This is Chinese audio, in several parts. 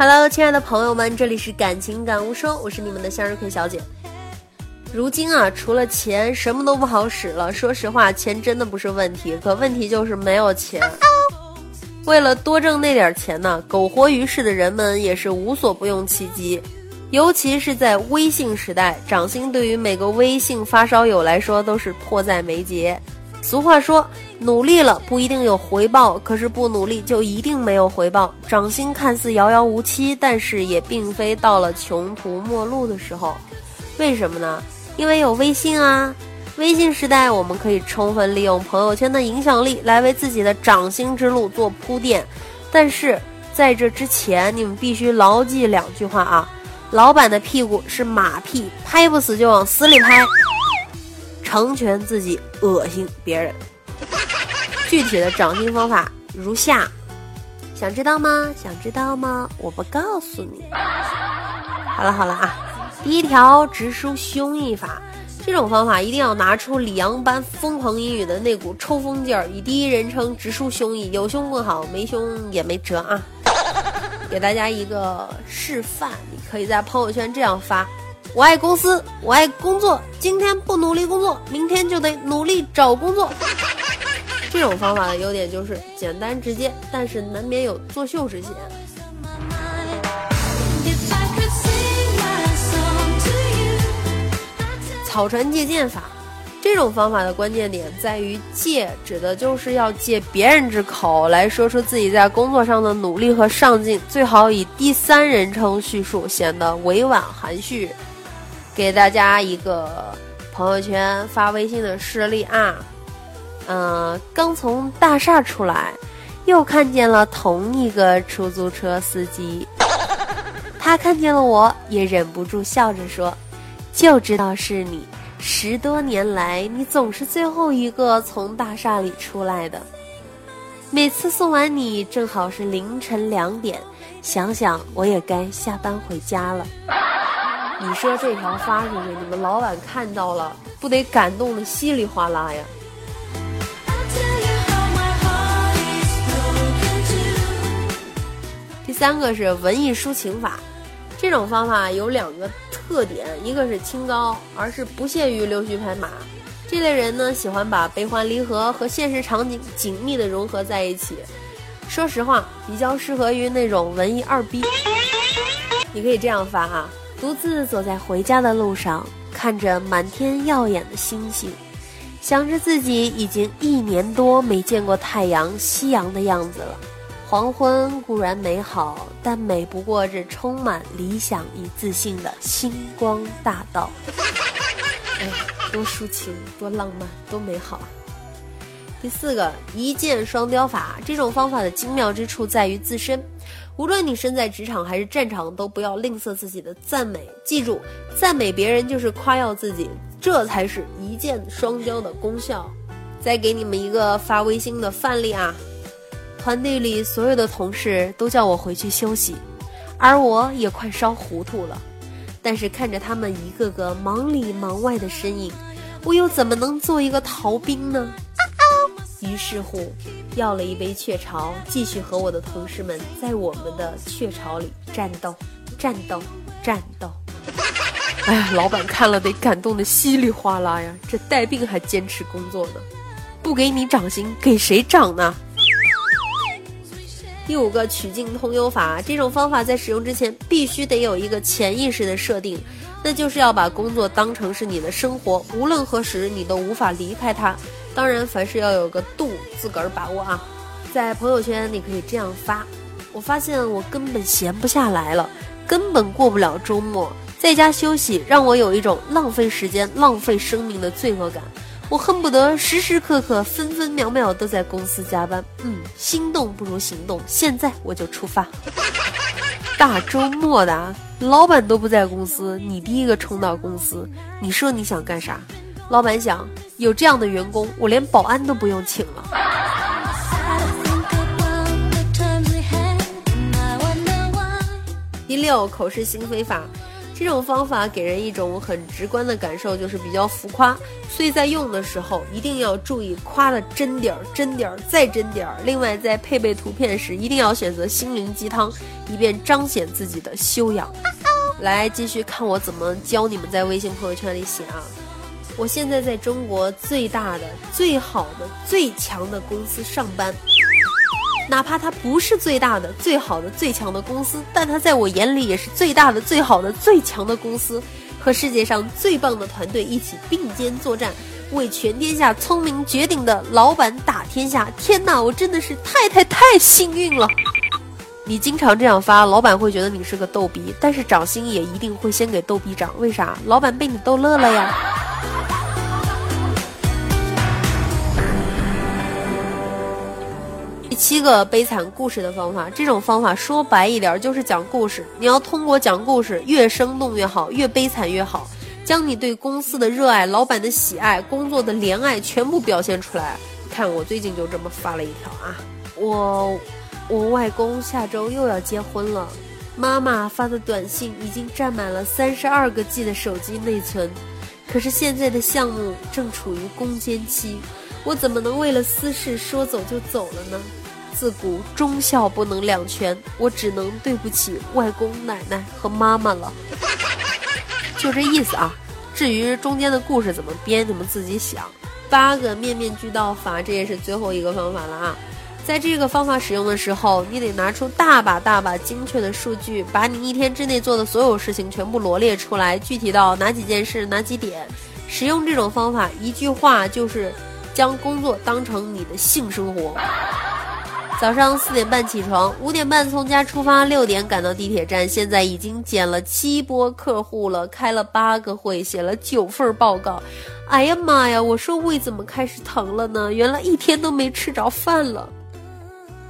Hello，亲爱的朋友们，这里是感情感悟说，我是你们的向日葵小姐。如今啊，除了钱，什么都不好使了。说实话，钱真的不是问题，可问题就是没有钱。为了多挣那点钱呢，苟活于世的人们也是无所不用其极。尤其是在微信时代，掌心对于每个微信发烧友来说都是迫在眉睫。俗话说，努力了不一定有回报，可是不努力就一定没有回报。掌心看似遥遥无期，但是也并非到了穷途末路的时候。为什么呢？因为有微信啊！微信时代，我们可以充分利用朋友圈的影响力来为自己的掌心之路做铺垫。但是在这之前，你们必须牢记两句话啊：老板的屁股是马屁，拍不死就往死里拍。成全自己，恶心别人。具体的掌心方法如下，想知道吗？想知道吗？我不告诉你。好了好了啊，第一条直抒胸臆法，这种方法一定要拿出李阳般疯狂英语的那股抽风劲儿，以第一人称直抒胸臆，有胸更好，没胸也没辙啊。给大家一个示范，你可以在朋友圈这样发。我爱公司，我爱工作。今天不努力工作，明天就得努力找工作。这种方法的优点就是简单直接，但是难免有作秀之嫌。草船借箭法，这种方法的关键点在于借，指的就是要借别人之口来说出自己在工作上的努力和上进，最好以第三人称叙述，显得委婉含蓄。给大家一个朋友圈发微信的事例啊，嗯，刚从大厦出来，又看见了同一个出租车司机，他看见了我也忍不住笑着说：“就知道是你，十多年来你总是最后一个从大厦里出来的，每次送完你正好是凌晨两点，想想我也该下班回家了。”你说这条发出去，你们老板看到了，不得感动的稀里哗啦呀？第三个是文艺抒情法，这种方法有两个特点，一个是清高，而是不屑于溜须拍马。这类人呢，喜欢把悲欢离合和现实场景紧密的融合在一起。说实话，比较适合于那种文艺二逼。你可以这样发哈。独自走在回家的路上，看着满天耀眼的星星，想着自己已经一年多没见过太阳、夕阳的样子了。黄昏固然美好，但美不过这充满理想与自信的星光大道。哎，多抒情，多浪漫，多美好！第四个一箭双雕法，这种方法的精妙之处在于自身。无论你身在职场还是战场，都不要吝啬自己的赞美。记住，赞美别人就是夸耀自己，这才是一箭双雕的功效。再给你们一个发微信的范例啊，团队里所有的同事都叫我回去休息，而我也快烧糊涂了。但是看着他们一个个忙里忙外的身影，我又怎么能做一个逃兵呢？于是乎，要了一杯雀巢，继续和我的同事们在我们的雀巢里战斗，战斗，战斗。哎呀，老板看了得感动的稀里哗啦呀！这带病还坚持工作呢，不给你涨薪，给谁涨呢？第五个曲径通幽法，这种方法在使用之前必须得有一个潜意识的设定，那就是要把工作当成是你的生活，无论何时你都无法离开它。当然，凡事要有个度，自个儿把握啊。在朋友圈，你可以这样发：我发现我根本闲不下来了，根本过不了周末，在家休息让我有一种浪费时间、浪费生命的罪恶感。我恨不得时时刻刻、分分秒秒都在公司加班。嗯，心动不如行动，现在我就出发。大周末的，老板都不在公司，你第一个冲到公司，你说你想干啥？老板想有这样的员工，我连保安都不用请了。第六，口是心非法。这种方法给人一种很直观的感受，就是比较浮夸，所以在用的时候一定要注意夸的真点儿、真点儿、再真点儿。另外，在配备图片时，一定要选择心灵鸡汤，以便彰显自己的修养。来，继续看我怎么教你们在微信朋友圈里写啊！我现在在中国最大的、最好的、最强的公司上班。哪怕它不是最大的、最好的、最强的公司，但它在我眼里也是最大的、最好的、最强的公司，和世界上最棒的团队一起并肩作战，为全天下聪明绝顶的老板打天下。天哪，我真的是太太太幸运了！你经常这样发，老板会觉得你是个逗逼，但是涨薪也一定会先给逗逼涨。为啥？老板被你逗乐了呀。七个悲惨故事的方法，这种方法说白一点就是讲故事。你要通过讲故事，越生动越好，越悲惨越好，将你对公司的热爱、老板的喜爱、工作的怜爱全部表现出来。看我最近就这么发了一条啊，我我外公下周又要结婚了，妈妈发的短信已经占满了三十二个 G 的手机内存，可是现在的项目正处于攻坚期，我怎么能为了私事说走就走了呢？自古忠孝不能两全，我只能对不起外公奶奶和妈妈了。就这意思啊。至于中间的故事怎么编，你们自己想。八个面面俱到法，这也是最后一个方法了啊。在这个方法使用的时候，你得拿出大把大把精确的数据，把你一天之内做的所有事情全部罗列出来，具体到哪几件事、哪几点。使用这种方法，一句话就是将工作当成你的性生活。早上四点半起床，五点半从家出发，六点赶到地铁站。现在已经见了七波客户了，开了八个会，写了九份报告。哎呀妈呀！我说胃怎么开始疼了呢？原来一天都没吃着饭了。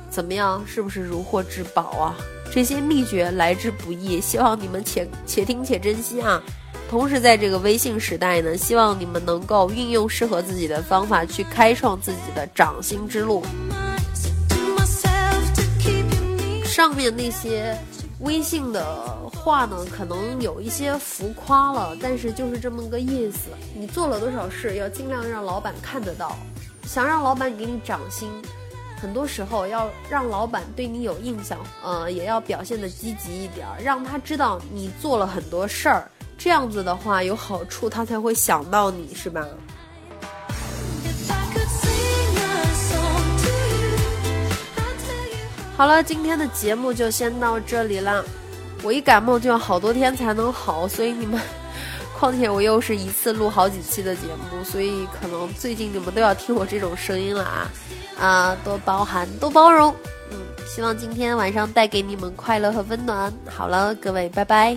怎么样？是不是如获至宝啊？这些秘诀来之不易，希望你们且且听且珍惜啊！同时，在这个微信时代呢，希望你们能够运用适合自己的方法去开创自己的掌心之路。上面那些微信的话呢，可能有一些浮夸了，但是就是这么个意思。你做了多少事，要尽量让老板看得到。想让老板给你涨薪，很多时候要让老板对你有印象，呃，也要表现的积极一点，让他知道你做了很多事儿。这样子的话有好处，他才会想到你，是吧？好了，今天的节目就先到这里了。我一感冒就要好多天才能好，所以你们，况且我又是一次录好几期的节目，所以可能最近你们都要听我这种声音了啊！啊，多包涵，多包容。嗯，希望今天晚上带给你们快乐和温暖。好了，各位，拜拜。